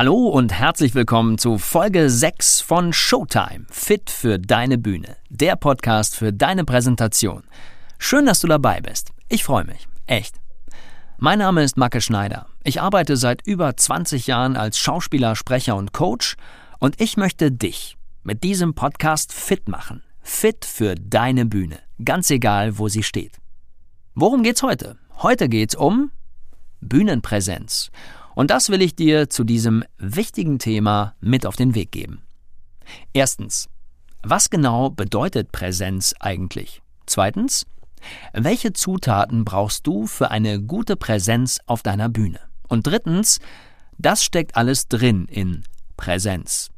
Hallo und herzlich willkommen zu Folge 6 von Showtime. Fit für deine Bühne. Der Podcast für deine Präsentation. Schön, dass du dabei bist. Ich freue mich. Echt. Mein Name ist Macke Schneider. Ich arbeite seit über 20 Jahren als Schauspieler, Sprecher und Coach und ich möchte dich mit diesem Podcast fit machen. Fit für deine Bühne. Ganz egal, wo sie steht. Worum geht's heute? Heute geht's um Bühnenpräsenz. Und das will ich dir zu diesem wichtigen Thema mit auf den Weg geben. Erstens, was genau bedeutet Präsenz eigentlich? Zweitens, welche Zutaten brauchst du für eine gute Präsenz auf deiner Bühne? Und drittens, das steckt alles drin in Präsenz.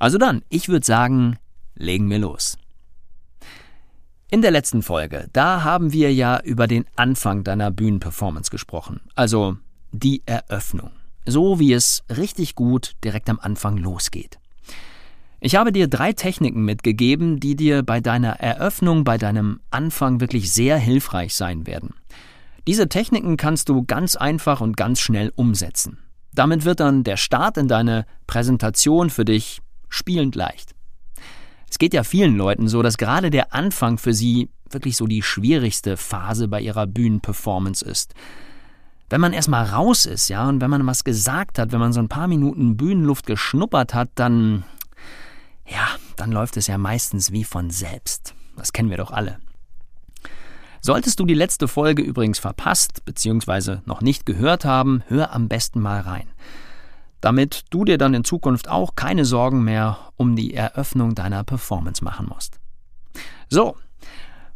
Also dann, ich würde sagen, legen wir los. In der letzten Folge, da haben wir ja über den Anfang deiner Bühnenperformance gesprochen. Also die Eröffnung. So wie es richtig gut direkt am Anfang losgeht. Ich habe dir drei Techniken mitgegeben, die dir bei deiner Eröffnung, bei deinem Anfang wirklich sehr hilfreich sein werden. Diese Techniken kannst du ganz einfach und ganz schnell umsetzen. Damit wird dann der Start in deine Präsentation für dich spielend leicht. Es geht ja vielen Leuten so, dass gerade der Anfang für sie wirklich so die schwierigste Phase bei ihrer Bühnenperformance ist wenn man erstmal raus ist, ja, und wenn man was gesagt hat, wenn man so ein paar Minuten Bühnenluft geschnuppert hat, dann, ja, dann läuft es ja meistens wie von selbst. Das kennen wir doch alle. Solltest du die letzte Folge übrigens verpasst bzw. noch nicht gehört haben, hör am besten mal rein. Damit du dir dann in Zukunft auch keine Sorgen mehr um die Eröffnung deiner Performance machen musst. So,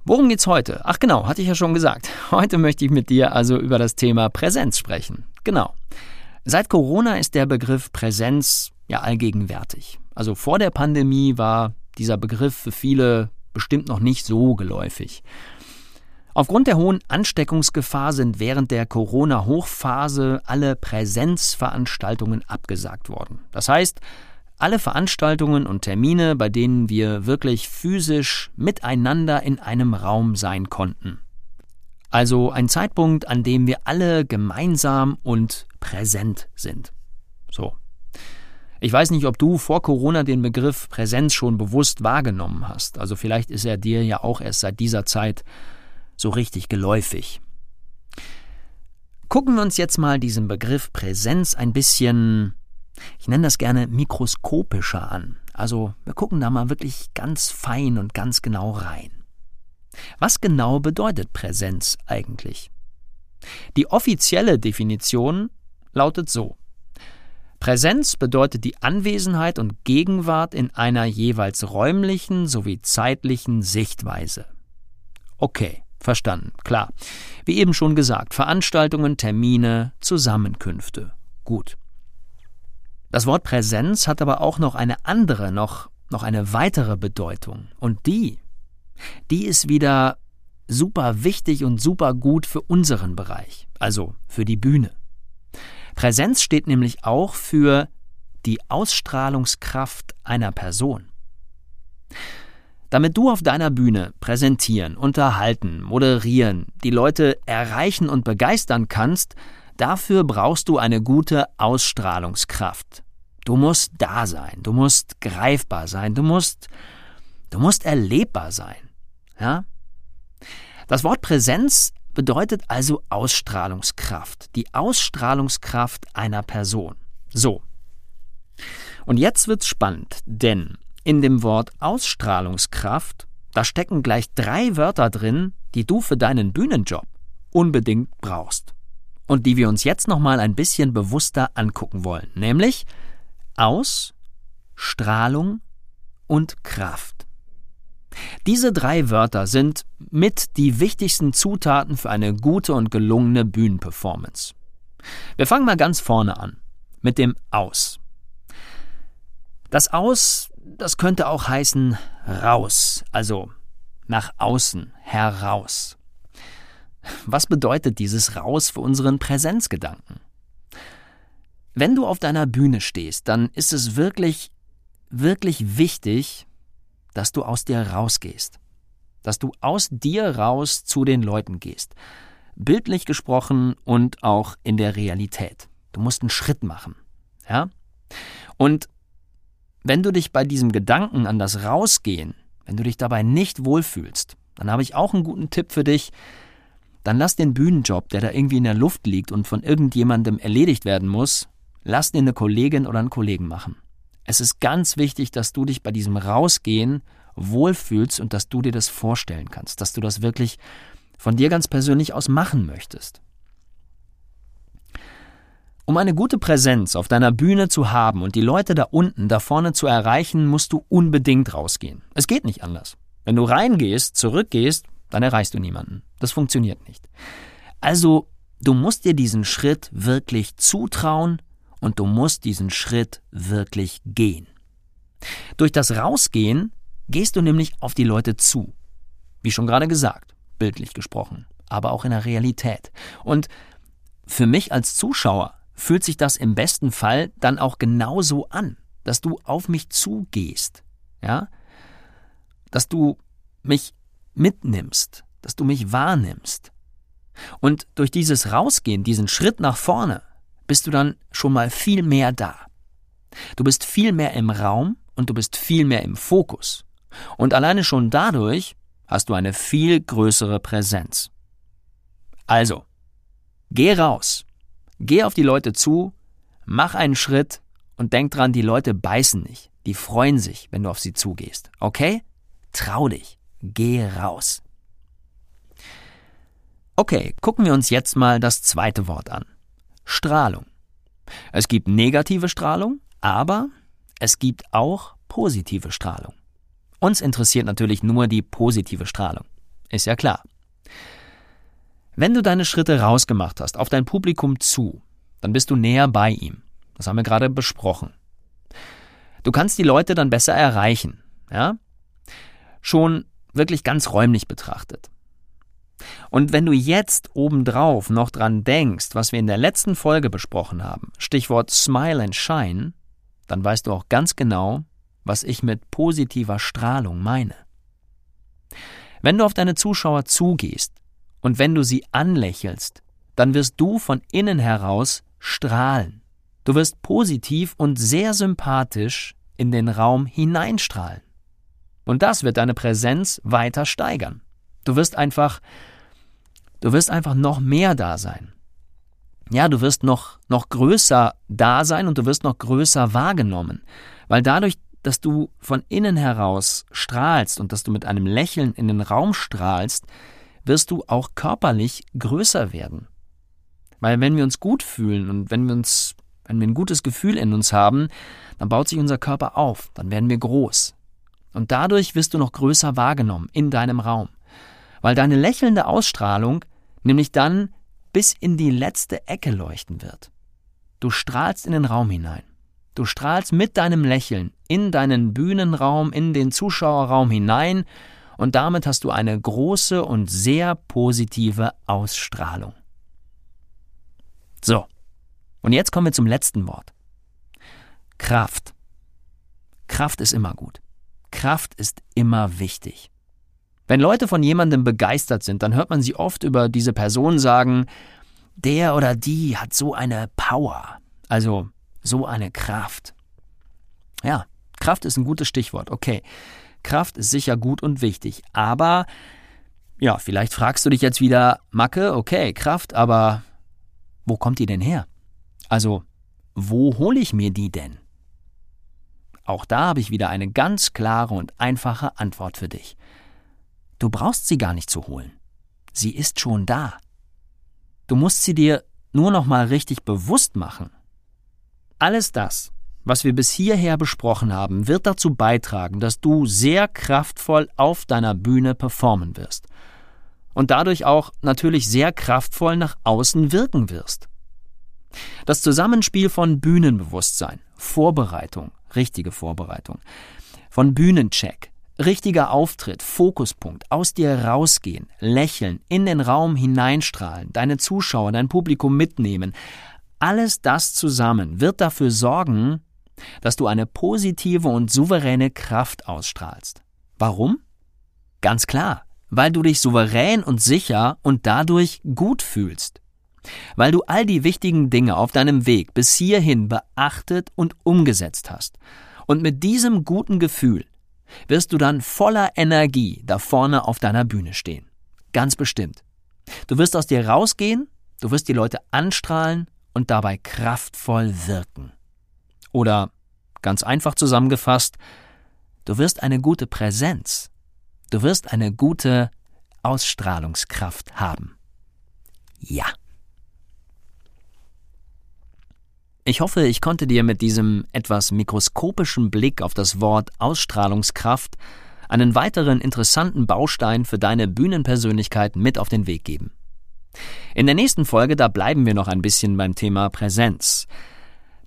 Worum geht's heute? Ach genau, hatte ich ja schon gesagt. Heute möchte ich mit dir also über das Thema Präsenz sprechen. Genau. Seit Corona ist der Begriff Präsenz ja allgegenwärtig. Also vor der Pandemie war dieser Begriff für viele bestimmt noch nicht so geläufig. Aufgrund der hohen Ansteckungsgefahr sind während der Corona-Hochphase alle Präsenzveranstaltungen abgesagt worden. Das heißt, alle Veranstaltungen und Termine, bei denen wir wirklich physisch miteinander in einem Raum sein konnten. Also ein Zeitpunkt, an dem wir alle gemeinsam und präsent sind. So. Ich weiß nicht, ob du vor Corona den Begriff Präsenz schon bewusst wahrgenommen hast. Also vielleicht ist er dir ja auch erst seit dieser Zeit so richtig geläufig. Gucken wir uns jetzt mal diesen Begriff Präsenz ein bisschen ich nenne das gerne mikroskopischer an. Also wir gucken da mal wirklich ganz fein und ganz genau rein. Was genau bedeutet Präsenz eigentlich? Die offizielle Definition lautet so. Präsenz bedeutet die Anwesenheit und Gegenwart in einer jeweils räumlichen sowie zeitlichen Sichtweise. Okay, verstanden, klar. Wie eben schon gesagt, Veranstaltungen, Termine, Zusammenkünfte. Gut. Das Wort Präsenz hat aber auch noch eine andere, noch, noch eine weitere Bedeutung. Und die, die ist wieder super wichtig und super gut für unseren Bereich, also für die Bühne. Präsenz steht nämlich auch für die Ausstrahlungskraft einer Person. Damit du auf deiner Bühne präsentieren, unterhalten, moderieren, die Leute erreichen und begeistern kannst, Dafür brauchst du eine gute Ausstrahlungskraft. Du musst da sein, du musst greifbar sein, du musst, du musst erlebbar sein. Ja? Das Wort Präsenz bedeutet also Ausstrahlungskraft, die Ausstrahlungskraft einer Person. So. Und jetzt wird's spannend, denn in dem Wort Ausstrahlungskraft, da stecken gleich drei Wörter drin, die du für deinen Bühnenjob unbedingt brauchst und die wir uns jetzt nochmal ein bisschen bewusster angucken wollen, nämlich Aus, Strahlung und Kraft. Diese drei Wörter sind mit die wichtigsten Zutaten für eine gute und gelungene Bühnenperformance. Wir fangen mal ganz vorne an. mit dem Aus. Das Aus, das könnte auch heißen raus, also nach außen, heraus. Was bedeutet dieses raus für unseren Präsenzgedanken? Wenn du auf deiner Bühne stehst, dann ist es wirklich, wirklich wichtig, dass du aus dir rausgehst. Dass du aus dir raus zu den Leuten gehst. Bildlich gesprochen und auch in der Realität. Du musst einen Schritt machen. Ja? Und wenn du dich bei diesem Gedanken an das Rausgehen, wenn du dich dabei nicht wohlfühlst, dann habe ich auch einen guten Tipp für dich. Dann lass den Bühnenjob, der da irgendwie in der Luft liegt und von irgendjemandem erledigt werden muss, lass den eine Kollegin oder einen Kollegen machen. Es ist ganz wichtig, dass du dich bei diesem Rausgehen wohlfühlst und dass du dir das vorstellen kannst, dass du das wirklich von dir ganz persönlich aus machen möchtest. Um eine gute Präsenz auf deiner Bühne zu haben und die Leute da unten, da vorne zu erreichen, musst du unbedingt rausgehen. Es geht nicht anders. Wenn du reingehst, zurückgehst, dann erreichst du niemanden. Das funktioniert nicht. Also, du musst dir diesen Schritt wirklich zutrauen und du musst diesen Schritt wirklich gehen. Durch das Rausgehen gehst du nämlich auf die Leute zu. Wie schon gerade gesagt, bildlich gesprochen, aber auch in der Realität. Und für mich als Zuschauer fühlt sich das im besten Fall dann auch genauso an, dass du auf mich zugehst, ja? Dass du mich mitnimmst, dass du mich wahrnimmst. Und durch dieses Rausgehen, diesen Schritt nach vorne, bist du dann schon mal viel mehr da. Du bist viel mehr im Raum und du bist viel mehr im Fokus. Und alleine schon dadurch hast du eine viel größere Präsenz. Also, geh raus, geh auf die Leute zu, mach einen Schritt und denk dran, die Leute beißen nicht. Die freuen sich, wenn du auf sie zugehst. Okay? Trau dich. Geh raus. Okay, gucken wir uns jetzt mal das zweite Wort an. Strahlung. Es gibt negative Strahlung, aber es gibt auch positive Strahlung. Uns interessiert natürlich nur die positive Strahlung. Ist ja klar. Wenn du deine Schritte rausgemacht hast, auf dein Publikum zu, dann bist du näher bei ihm. Das haben wir gerade besprochen. Du kannst die Leute dann besser erreichen, ja? Schon wirklich ganz räumlich betrachtet. Und wenn du jetzt obendrauf noch dran denkst, was wir in der letzten Folge besprochen haben, Stichwort Smile and Shine, dann weißt du auch ganz genau, was ich mit positiver Strahlung meine. Wenn du auf deine Zuschauer zugehst und wenn du sie anlächelst, dann wirst du von innen heraus strahlen. Du wirst positiv und sehr sympathisch in den Raum hineinstrahlen. Und das wird deine Präsenz weiter steigern. Du wirst einfach, du wirst einfach noch mehr da sein. Ja, du wirst noch, noch größer da sein und du wirst noch größer wahrgenommen. Weil dadurch, dass du von innen heraus strahlst und dass du mit einem Lächeln in den Raum strahlst, wirst du auch körperlich größer werden. Weil wenn wir uns gut fühlen und wenn wir uns, wenn wir ein gutes Gefühl in uns haben, dann baut sich unser Körper auf, dann werden wir groß. Und dadurch wirst du noch größer wahrgenommen in deinem Raum weil deine lächelnde Ausstrahlung nämlich dann bis in die letzte Ecke leuchten wird. Du strahlst in den Raum hinein. Du strahlst mit deinem Lächeln in deinen Bühnenraum, in den Zuschauerraum hinein und damit hast du eine große und sehr positive Ausstrahlung. So, und jetzt kommen wir zum letzten Wort. Kraft. Kraft ist immer gut. Kraft ist immer wichtig. Wenn Leute von jemandem begeistert sind, dann hört man sie oft über diese Person sagen, der oder die hat so eine Power, also so eine Kraft. Ja, Kraft ist ein gutes Stichwort, okay. Kraft ist sicher gut und wichtig, aber ja, vielleicht fragst du dich jetzt wieder, Macke, okay, Kraft, aber wo kommt die denn her? Also, wo hole ich mir die denn? Auch da habe ich wieder eine ganz klare und einfache Antwort für dich. Du brauchst sie gar nicht zu holen. Sie ist schon da. Du musst sie dir nur noch mal richtig bewusst machen. Alles das, was wir bis hierher besprochen haben, wird dazu beitragen, dass du sehr kraftvoll auf deiner Bühne performen wirst und dadurch auch natürlich sehr kraftvoll nach außen wirken wirst. Das Zusammenspiel von Bühnenbewusstsein, Vorbereitung, richtige Vorbereitung, von Bühnencheck, richtiger Auftritt, Fokuspunkt, aus dir rausgehen, lächeln, in den Raum hineinstrahlen, deine Zuschauer, dein Publikum mitnehmen, alles das zusammen wird dafür sorgen, dass du eine positive und souveräne Kraft ausstrahlst. Warum? Ganz klar, weil du dich souverän und sicher und dadurch gut fühlst. Weil du all die wichtigen Dinge auf deinem Weg bis hierhin beachtet und umgesetzt hast. Und mit diesem guten Gefühl wirst du dann voller Energie da vorne auf deiner Bühne stehen. Ganz bestimmt. Du wirst aus dir rausgehen, du wirst die Leute anstrahlen und dabei kraftvoll wirken. Oder ganz einfach zusammengefasst, du wirst eine gute Präsenz, du wirst eine gute Ausstrahlungskraft haben. Ja. Ich hoffe, ich konnte dir mit diesem etwas mikroskopischen Blick auf das Wort Ausstrahlungskraft einen weiteren interessanten Baustein für deine Bühnenpersönlichkeit mit auf den Weg geben. In der nächsten Folge, da bleiben wir noch ein bisschen beim Thema Präsenz.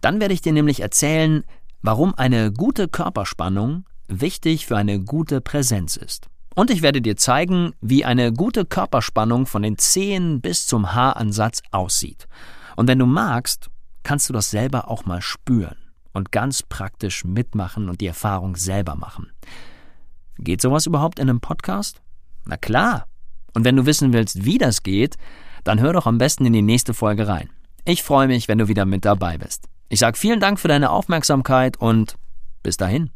Dann werde ich dir nämlich erzählen, warum eine gute Körperspannung wichtig für eine gute Präsenz ist. Und ich werde dir zeigen, wie eine gute Körperspannung von den Zehen bis zum Haaransatz aussieht. Und wenn du magst, kannst du das selber auch mal spüren und ganz praktisch mitmachen und die Erfahrung selber machen. Geht sowas überhaupt in einem Podcast? Na klar. Und wenn du wissen willst, wie das geht, dann hör doch am besten in die nächste Folge rein. Ich freue mich, wenn du wieder mit dabei bist. Ich sage vielen Dank für deine Aufmerksamkeit und bis dahin.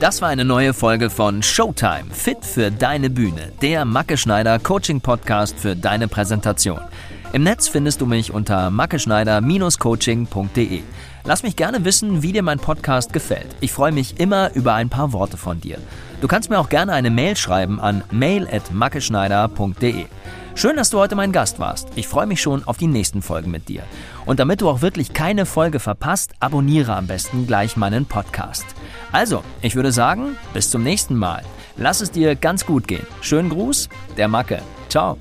Das war eine neue Folge von Showtime, fit für deine Bühne, der Macke Schneider Coaching Podcast für deine Präsentation. Im Netz findest du mich unter mackeschneider-coaching.de. Lass mich gerne wissen, wie dir mein Podcast gefällt. Ich freue mich immer über ein paar Worte von dir. Du kannst mir auch gerne eine Mail schreiben an mail@mackeschneider.de. Schön, dass du heute mein Gast warst. Ich freue mich schon auf die nächsten Folgen mit dir. Und damit du auch wirklich keine Folge verpasst, abonniere am besten gleich meinen Podcast. Also, ich würde sagen, bis zum nächsten Mal. Lass es dir ganz gut gehen. Schönen Gruß, der Macke. Ciao.